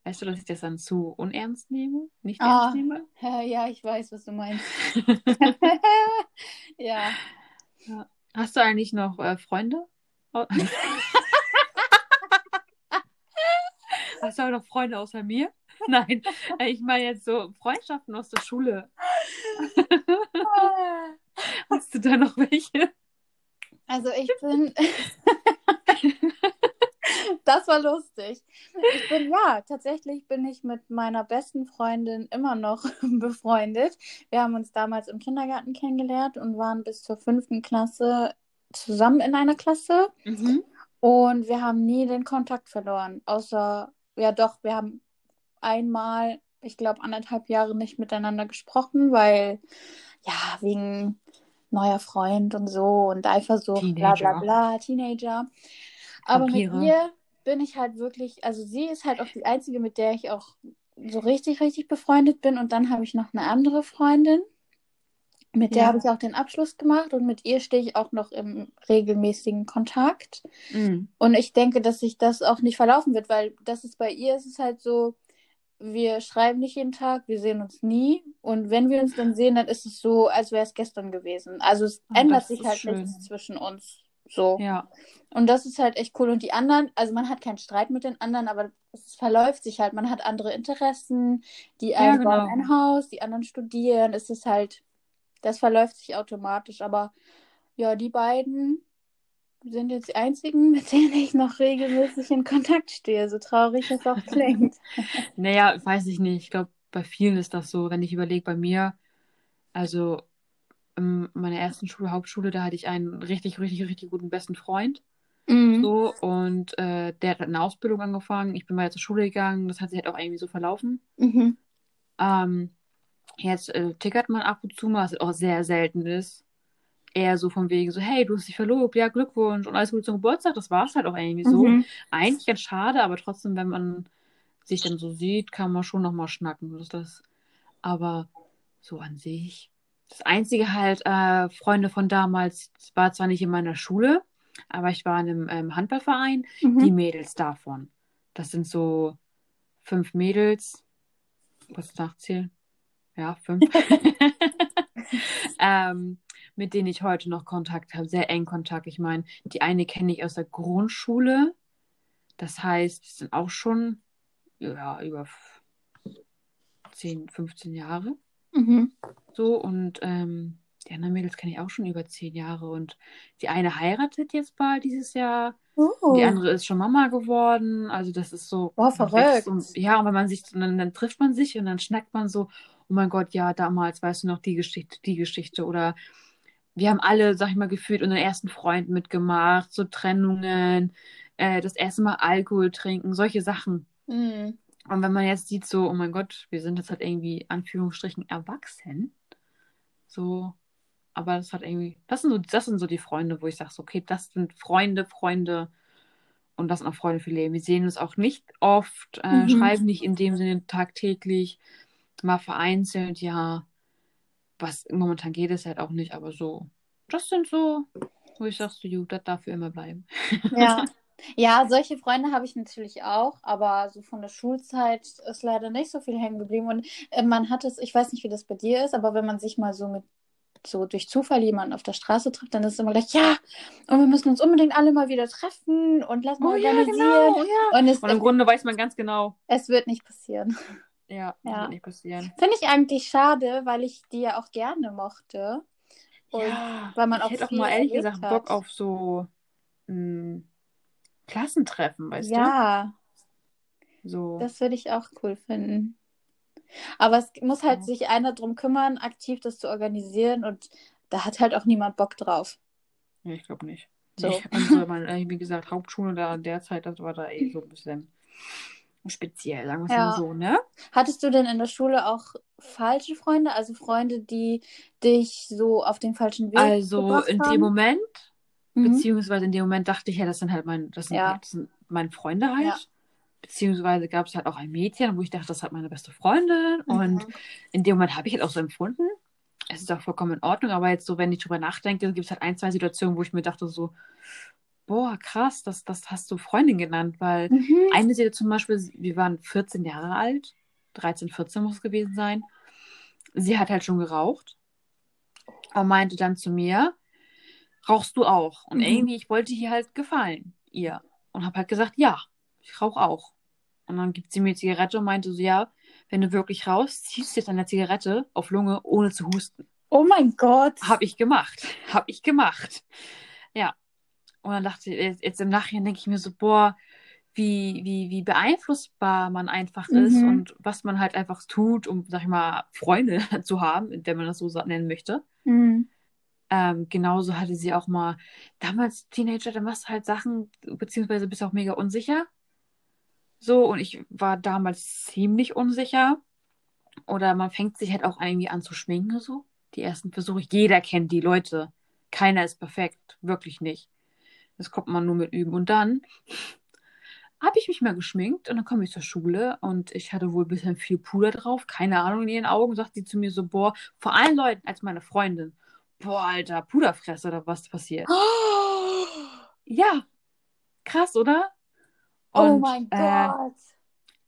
Weißt du, dass ich das dann zu unernst nehme? Nicht Ah. ernst nehme? (laughs) Ja, ich weiß, was du meinst. (laughs) ja. Hast du eigentlich noch äh, Freunde? Oh. (laughs) Hast du auch noch Freunde außer mir? Nein, äh, ich meine jetzt so Freundschaften aus der Schule. Hast du da noch welche? Also ich bin. Das war lustig. Ich bin, ja, tatsächlich bin ich mit meiner besten Freundin immer noch (laughs) befreundet. Wir haben uns damals im Kindergarten kennengelernt und waren bis zur fünften Klasse zusammen in einer Klasse. Mhm. Und wir haben nie den Kontakt verloren. Außer, ja doch, wir haben einmal, ich glaube, anderthalb Jahre nicht miteinander gesprochen, weil, ja, wegen neuer Freund und so und Eifersucht, bla bla Teenager. bla, Teenager. Aber Vampire. mit ihr bin ich halt wirklich, also sie ist halt auch die einzige, mit der ich auch so richtig, richtig befreundet bin. Und dann habe ich noch eine andere Freundin, mit der Ja. habe ich auch den Abschluss gemacht und mit ihr stehe ich auch noch im regelmäßigen Kontakt. Mhm. Und ich denke, dass sich das auch nicht verlaufen wird, weil das ist bei ihr, ist es halt so, wir schreiben nicht jeden Tag, wir sehen uns nie. Und wenn wir uns dann sehen, dann ist es so, als wäre es gestern gewesen. Also es Ah, ändert sich halt schön. nichts zwischen uns. So. Ja. Und das ist halt echt cool. Und die anderen, also man hat keinen Streit mit den anderen, aber es verläuft sich halt. Man hat andere Interessen. Die Ja, einen genau. bauen ein Haus, die anderen studieren. Es ist halt, das verläuft sich automatisch. Aber ja, die beiden sind jetzt die einzigen, mit denen ich noch regelmäßig in Kontakt stehe, so traurig es auch klingt. (laughs) (laughs) Naja, weiß ich nicht. Ich glaube, bei vielen ist das so. Wenn ich überlege, bei mir, also in meiner ersten Schule, Hauptschule, da hatte ich einen richtig, richtig, richtig guten besten Freund. Mhm. So, und äh, der hat eine Ausbildung angefangen. Ich bin mal zur Schule gegangen. Das hat sich halt auch irgendwie so verlaufen. Mhm. Ähm, jetzt äh, tickert man ab und zu mal, was auch sehr selten ist. Eher so von wegen so, hey, du hast dich verlobt, ja, Glückwunsch und alles Gute zum Geburtstag. Das war es halt auch irgendwie so. Mhm. Eigentlich ganz schade, aber trotzdem, wenn man sich dann so sieht, kann man schon nochmal schnacken. Das ist das. Aber so an sich. Das Einzige halt, äh, Freunde von damals, war zwar nicht in meiner Schule, aber ich war in einem ähm, Handballverein, Mhm. die Mädels davon. Das sind so fünf Mädels. Kurz nachzählen. Ja, fünf. (laughs) (laughs) ähm, mit denen ich heute noch Kontakt habe, sehr eng Kontakt. Ich meine, die eine kenne ich aus der Grundschule. Das heißt, es sind auch schon ja, über f- 10, 15 Jahre Mhm. so. Und ähm, die anderen Mädels kenne ich auch schon über zehn Jahre und die eine heiratet jetzt bald dieses Jahr. Oh. Die andere ist schon Mama geworden. Also das ist so. Boah, verrückt. Und, ja, und wenn man sich, dann, dann trifft man sich und dann schnackt man so, oh mein Gott, ja, damals weißt du noch die Geschichte, die Geschichte. Oder wir haben alle, sag ich mal, gefühlt unseren ersten Freund mitgemacht, so Trennungen, äh, das erste Mal Alkohol trinken, solche Sachen. Mhm. Und wenn man jetzt sieht, so, oh mein Gott, wir sind jetzt halt irgendwie, Anführungsstrichen, erwachsen. So, aber das hat irgendwie, das sind so, das sind so die Freunde, wo ich sage, so, okay, das sind Freunde, Freunde und das sind auch Freunde für Leben. Wir sehen uns auch nicht oft, äh, Mhm. schreiben nicht in dem Sinne tagtäglich, mal vereinzelt, ja. Was momentan geht es halt auch nicht, aber so, das sind so, wo ich sage, so, das darf für immer bleiben. Ja. (laughs) Ja, solche Freunde habe ich natürlich auch, aber so von der Schulzeit ist leider nicht so viel hängen geblieben. Und äh, man hat es, ich weiß nicht, wie das bei dir ist, aber wenn man sich mal so mit so durch Zufall jemanden auf der Straße trifft, dann ist es immer gleich, ja, und wir müssen uns unbedingt alle mal wieder treffen und lass mal Oh ja, organisieren. genau, ja. Und es, Und im Grunde weiß man ganz genau, es wird nicht passieren. ja, (laughs) Ja. wird nicht passieren. Finde ich eigentlich schade, weil ich die ja auch gerne mochte. Und ja, weil man ich auch hätte auch mal ehrlich gesagt hat. Bock auf so mh, Klassentreffen, weißt Ja, du? So. das würde ich auch cool finden. Aber es muss halt Ja. sich einer drum kümmern, aktiv das zu organisieren und da hat halt auch niemand Bock drauf. Nee, ich glaube nicht. So. Nee, also, (laughs) mein, äh, wie gesagt, Hauptschule da derzeit, das war da eh so ein bisschen speziell, sagen wir es Ja. mal so, ne? Hattest du denn in der Schule auch falsche Freunde, also Freunde, die dich so auf den falschen Weg Also in haben? dem Moment, Mhm. beziehungsweise in dem Moment dachte ich ja, das sind halt mein, das sind, Ja. halt, das sind meine Freunde halt. Ja. Beziehungsweise gab es halt auch ein Mädchen, wo ich dachte, das hat meine beste Freundin. Mhm. Und in dem Moment habe ich halt auch so empfunden. Es ist auch vollkommen in Ordnung, aber jetzt so, wenn ich drüber nachdenke, gibt es halt ein, zwei Situationen, wo ich mir dachte so, boah, krass, das, das hast du Freundin genannt, weil Mhm. eine Serie zum Beispiel, wir waren 14 Jahre alt, 13, 14 muss es gewesen sein. Sie hat halt schon geraucht und meinte dann zu mir, rauchst du auch? Und Mhm. irgendwie, ich wollte ihr halt gefallen, ihr. Und habe halt gesagt, ja, ich rauche auch. Und dann gibt sie mir eine Zigarette und meinte so, ja, wenn du wirklich rauchst, ziehst du jetzt eine Zigarette auf Lunge, ohne zu husten. Oh mein Gott. Hab ich gemacht. (laughs) Hab ich gemacht. Ja. Und dann dachte ich, jetzt, im Nachhinein denke ich mir so, boah, wie, wie, wie beeinflussbar man einfach ist Mhm. und was man halt einfach tut, um, sag ich mal, Freunde (laughs) zu haben, wenn man das so nennen möchte. Mhm. Ähm, genauso hatte sie auch mal, damals Teenager, da machst du halt Sachen, beziehungsweise bist auch mega unsicher. So, und ich war damals ziemlich unsicher. Oder man fängt sich halt auch irgendwie an zu schminken, so. Die ersten Versuche. Jeder kennt die Leute. Keiner ist perfekt. Wirklich nicht. Das kommt man nur mit üben. Und dann habe ich mich mal geschminkt und dann komme ich zur Schule und ich hatte wohl ein bisschen viel Puder drauf. Keine Ahnung in ihren Augen. Sagt sie zu mir so, boah, vor allen Leuten als meine Freundin. Boah, Alter, Puderfresse oder was passiert? (gasps) Ja, krass, oder? Oh Und, mein äh, Gott.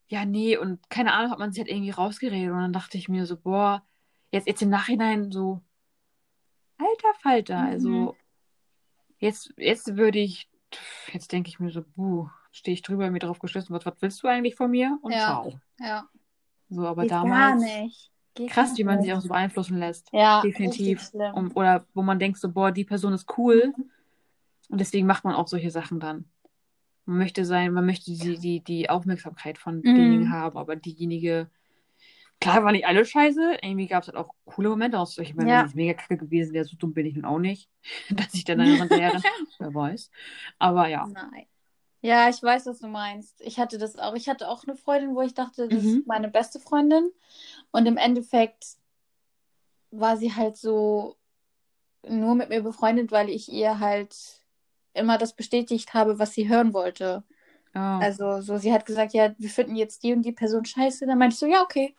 ja, nee, und keine Ahnung, hat man sich halt irgendwie rausgeredet. Und dann dachte ich mir so, boah, jetzt, jetzt im Nachhinein so, alter Falter, Mhm. also jetzt, jetzt würde ich, jetzt denke ich mir so, buh, stehe ich drüber, mir drauf geschlossen, was, was willst du eigentlich von mir? Und Ja. ciao. Ja. So, aber gar damals, nicht. Geht krass, wie man sich auch so beeinflussen lässt. Ja, definitiv. Um, oder wo man denkt so, boah, die Person ist cool. Und deswegen macht man auch solche Sachen dann. Man möchte sein, man möchte die, die, die Aufmerksamkeit von Mhm. denjenigen haben, aber diejenige, klar war nicht alles scheiße, irgendwie gab es halt auch coole Momente aus. Ich meine, Ja. wenn es mega kacke gewesen wäre, so dumm bin ich nun auch nicht, (laughs) dass ich dann da hinterher renne. (laughs) Wer weiß. Aber ja. Nein. Ja, ich weiß, was du meinst. Ich hatte das auch. Ich hatte auch eine Freundin, wo ich dachte, das Mhm. ist meine beste Freundin. Und im Endeffekt war sie halt so nur mit mir befreundet, weil ich ihr halt immer das bestätigt habe, was sie hören wollte. Ja. Also so, sie hat gesagt, ja, wir finden jetzt die und die Person scheiße. Dann meinte ich so, ja, okay.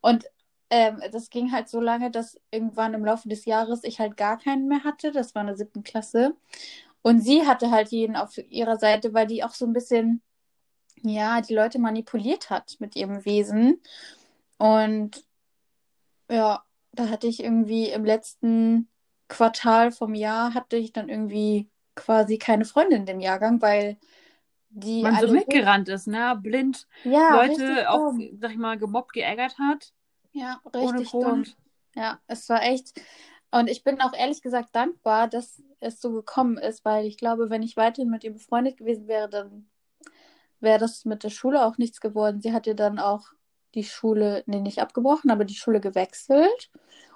Und ähm, das ging halt so lange, dass irgendwann im Laufe des Jahres ich halt gar keinen mehr hatte. Das war in der siebten Klasse. Und sie hatte halt jeden auf ihrer Seite, weil die auch so ein bisschen, ja, die Leute manipuliert hat mit ihrem Wesen. Und ja, da hatte ich irgendwie im letzten Quartal vom Jahr hatte ich dann irgendwie quasi keine Freundin in dem Jahrgang, weil die man so mitgerannt ist, ne? Blind ja, Leute auch, dumm. sag ich mal, gemobbt, geärgert hat. Ja, Ohne richtig dumm. Grund. Ja, es war echt. Und ich bin auch ehrlich gesagt dankbar, dass es so gekommen ist, weil ich glaube, wenn ich weiterhin mit ihr befreundet gewesen wäre, dann wäre das mit der Schule auch nichts geworden. Sie hat ja dann auch die Schule, nee, nicht abgebrochen, aber die Schule gewechselt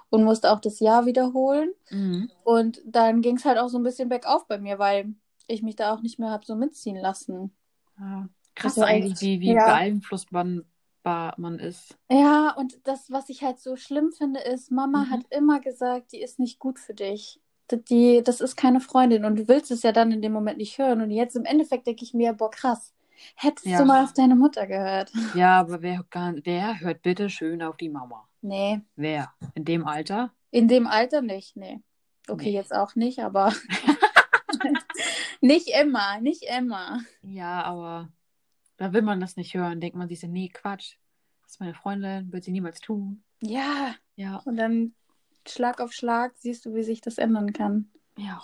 und musste auch das Jahr wiederholen. Mhm. Und dann ging es halt auch so ein bisschen bergauf bei mir, weil ich mich da auch nicht mehr habe so mitziehen lassen. Ja. Krass Also eigentlich, wie, wie ja. beeinflusst man, man ist. Ja, und das, was ich halt so schlimm finde, ist, Mama Mhm. hat immer gesagt, die ist nicht gut für dich. Die, das ist keine Freundin und du willst es ja dann in dem Moment nicht hören. Und jetzt im Endeffekt denke ich mir, boah, krass, hättest Ja. du mal auf deine Mutter gehört. (laughs) Ja, aber wer, wer hört bitte schön auf die Mama? Nee, Wer? In dem Alter? in dem Alter nicht, nee. Okay, Nee. jetzt auch nicht, aber (laughs) (laughs) nicht immer, nicht immer. Ja, aber da will man das nicht hören. Denkt man sich so, nee, Quatsch. Das ist meine Freundin, wird sie niemals tun. Ja, Ja, und dann Schlag auf Schlag siehst du, wie sich das ändern kann. ja.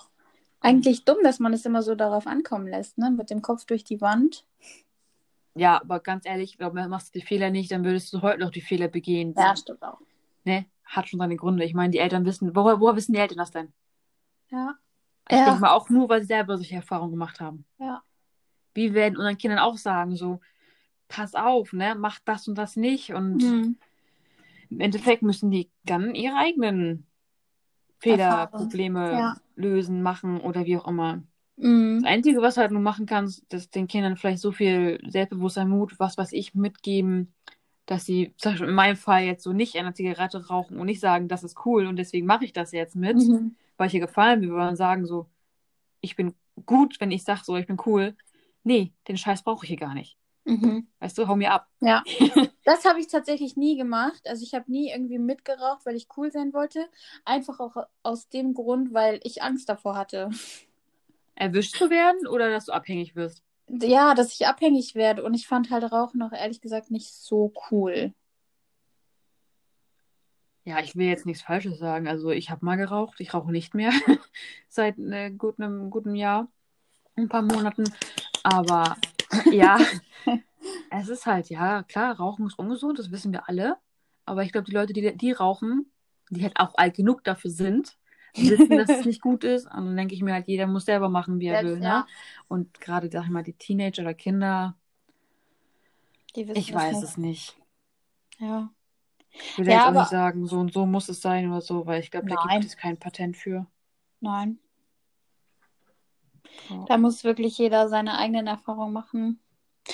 Eigentlich dumm, dass man es immer so darauf ankommen lässt, ne? Mit dem Kopf durch die Wand. Ja, aber ganz ehrlich, ich glaube, machst du die Fehler nicht, dann würdest du heute noch die Fehler begehen. Ja, stimmt auch. Ne? Hat schon seine Gründe. Ich meine, die Eltern wissen, woher, woher wissen die Eltern das denn? Ja. Ich Ja. denke mal auch nur, weil sie selber solche Erfahrungen gemacht haben. Ja. Wir werden unseren Kindern auch sagen, so, pass auf, ne, mach das und das nicht. Und Mhm. im Endeffekt müssen die dann ihre eigenen Fehler, Erfahrung. Probleme Ja. lösen, machen oder wie auch immer. Mhm. Das Einzige, was du halt nur machen kannst, ist den Kindern vielleicht so viel Selbstbewusstsein, Mut, was weiß ich, mitgeben, dass sie, zum Beispiel in meinem Fall jetzt so nicht eine Zigarette rauchen und nicht sagen, das ist cool und deswegen mache ich das jetzt mit, Mhm. weil ich hier gefallen bin, sondern sagen so, ich bin gut, wenn ich sage so, ich bin cool. Nee, den Scheiß brauche ich hier gar nicht. Mhm. Weißt du, hau mir ab. Ja. (laughs) Das habe ich tatsächlich nie gemacht. Also ich habe nie irgendwie mitgeraucht, weil ich cool sein wollte. Einfach auch aus dem Grund, weil ich Angst davor hatte. Erwischt zu werden oder dass du abhängig wirst? Ja, dass ich abhängig werde. Und ich fand halt Rauchen auch ehrlich gesagt nicht so cool. Ja, ich will jetzt nichts Falsches sagen. Also ich habe mal geraucht, ich rauche nicht mehr (laughs) seit äh, gut einem guten Jahr, ein paar Monaten. Aber ja, es ist halt, ja, klar, Rauchen ist ungesund, das wissen wir alle. Aber ich glaube, die Leute, die, die rauchen, die halt auch alt genug dafür sind, wissen, dass es nicht gut ist. Und dann denke ich mir halt, jeder muss selber machen, wie er Selbst, will. ja. Ne? Und gerade, sag ich mal, die Teenager oder Kinder, ich weiß nicht. es nicht. Ja. Ich will Ja, jetzt auch aber- nicht sagen, so und so muss es sein oder so, weil ich glaube, da gibt es kein Patent für. Nein. Da muss wirklich jeder seine eigenen Erfahrungen machen.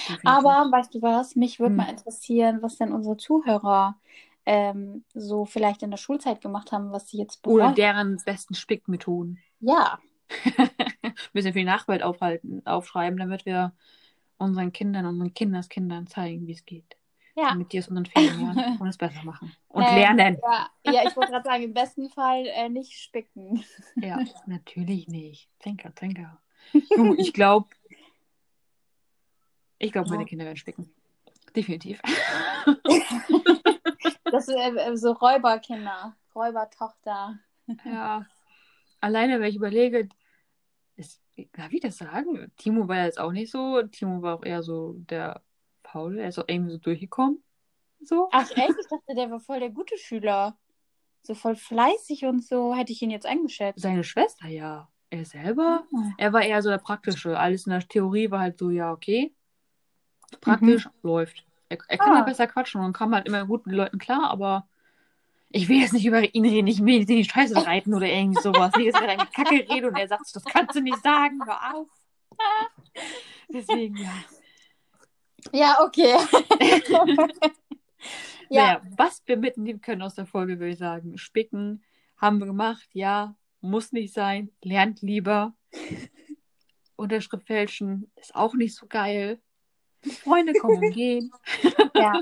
definitiv. Aber weißt du was? Mich würde Hm. mal interessieren, was denn unsere Zuhörer ähm, so vielleicht in der Schulzeit gemacht haben, was sie jetzt Oder bereuen. deren besten Spickmethoden. Ja, (laughs) Müssen wir die Nachwelt aufhalten, aufschreiben, damit wir unseren Kindern, unseren Kindeskindern zeigen, wie es geht. ja. Damit die es unseren Fehlern lernen (laughs) und es besser machen. Und Ähm, lernen. Ja, ja ich wollte gerade sagen, im besten Fall äh, nicht spicken. Ja, (laughs) natürlich nicht. Trinker, Trinker. Du, ich (laughs) glaube, ich glaube, meine. Kinder werden spicken. Definitiv. (laughs) Das äh, äh, so Räuberkinder, Räubertochter. Ja. Alleine, wenn ich überlege, ist, darf ich das sagen? Timo war ja jetzt auch nicht so. Timo war auch eher so der Faule. Er ist auch irgendwie so durchgekommen. So. Ach echt? Ich dachte, der war voll der gute Schüler. So voll fleißig und so hätte ich ihn jetzt eingeschätzt. Seine Schwester, ja. Er selber, Ah. er war eher so der Praktische. Alles in der Theorie war halt so, ja, okay. Praktisch läuft. Er, er kann Ah. halt besser quatschen und kam halt immer gut mit den Leuten klar, aber ich will jetzt nicht über ihn reden, ich will nicht in die Scheiße reiten oder irgendwie sowas. Ich will jetzt gerade mit Kacke reden und er sagt, das kannst du nicht sagen, hör auf. (laughs) Deswegen, ja. Ja, okay. (laughs) ja, Naja, was wir mitnehmen können aus der Folge, würde ich sagen. Spicken haben wir gemacht, ja, muss nicht sein, lernt lieber. (laughs) Unterschrift fälschen ist auch nicht so geil. Freunde kommen und gehen. (laughs) ja.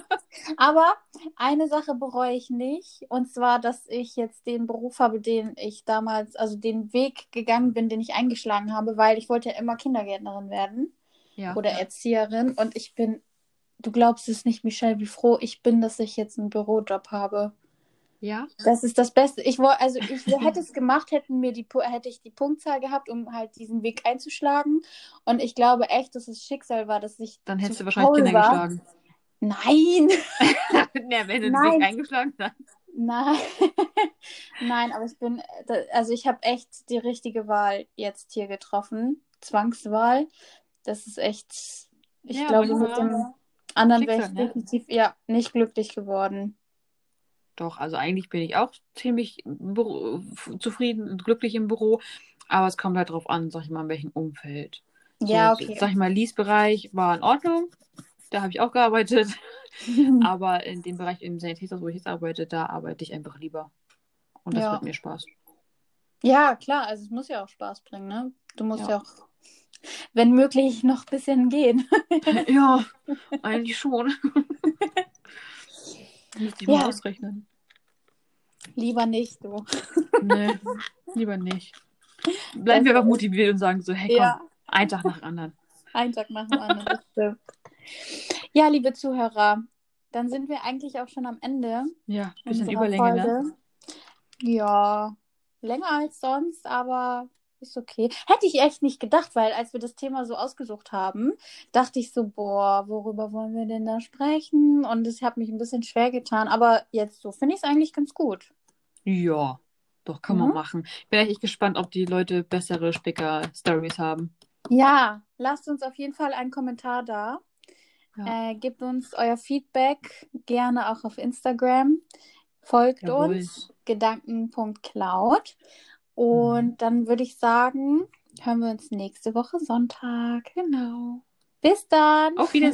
Aber eine Sache bereue ich nicht. Und zwar, dass ich jetzt den Beruf habe, den ich damals, also den Weg gegangen bin, den ich eingeschlagen habe, weil ich wollte ja immer Kindergärtnerin werden Ja. oder Erzieherin. Und ich bin, du glaubst es nicht, Michelle, wie froh ich bin, dass ich jetzt einen Bürojob habe. Ja? Das ist das Beste. Ich wollte, also ich hätte es gemacht, hätten mir die, hätte ich die Punktzahl gehabt, um halt diesen Weg einzuschlagen. Und ich glaube echt, dass es Schicksal war, dass ich Dann hättest du wahrscheinlich Kinder war. geschlagen. Nein, (laughs) (laughs) ja, wenn du den Nein. Weg eingeschlagen hast. Nein. (laughs) Nein, aber ich bin, also ich habe echt die richtige Wahl jetzt hier getroffen. Zwangswahl. Das ist echt, ich Ja, glaube, mit dem anderen wäre ich ne? definitiv ja nicht glücklich geworden. Doch, also eigentlich bin ich auch ziemlich zufrieden und glücklich im Büro. Aber es kommt halt drauf an, sag ich mal, in welchem Umfeld. Ja, So, okay. Sag ich mal, Lease-Bereich war in Ordnung. Da habe ich auch gearbeitet. (laughs) Aber in dem Bereich im Sanitätshaus, wo ich jetzt arbeite, da arbeite ich einfach lieber. Und das Ja. macht mir Spaß. Ja, klar, also es muss ja auch Spaß bringen, ne? Du musst Ja. ja, auch, wenn möglich, noch ein bisschen gehen. (laughs) ja, (laughs) eigentlich schon. Müsste ich Ja. mal ausrechnen. Lieber nicht, du. Nee, (laughs) lieber nicht. Bleiben wir einfach motiviert und sagen so, hey komm, Ja, ein Tag nach dem anderen. (laughs) einen Tag nach dem anderen. Ja, liebe Zuhörer, dann sind wir eigentlich auch schon am Ende Ja, bisschen unserer Überlänge, ne? Folge. Ja, länger als sonst, aber ist okay. Hätte ich echt nicht gedacht, weil als wir das Thema so ausgesucht haben, dachte ich so, boah, worüber wollen wir denn da sprechen? Und es hat mich ein bisschen schwer getan, aber jetzt so finde ich es eigentlich ganz gut. Ja, doch, kann man Mhm. machen. Ich bin echt gespannt, ob die Leute bessere Spicker-Stories haben. Ja, lasst uns auf jeden Fall einen Kommentar da. Ja. Äh, gebt uns euer Feedback gerne auch auf Instagram. Folgt Jawohl. uns, gedanken.cloud. Und Mhm. dann würde ich sagen, hören wir uns nächste Woche Sonntag. Genau. Bis dann. Auf Wiedersehen.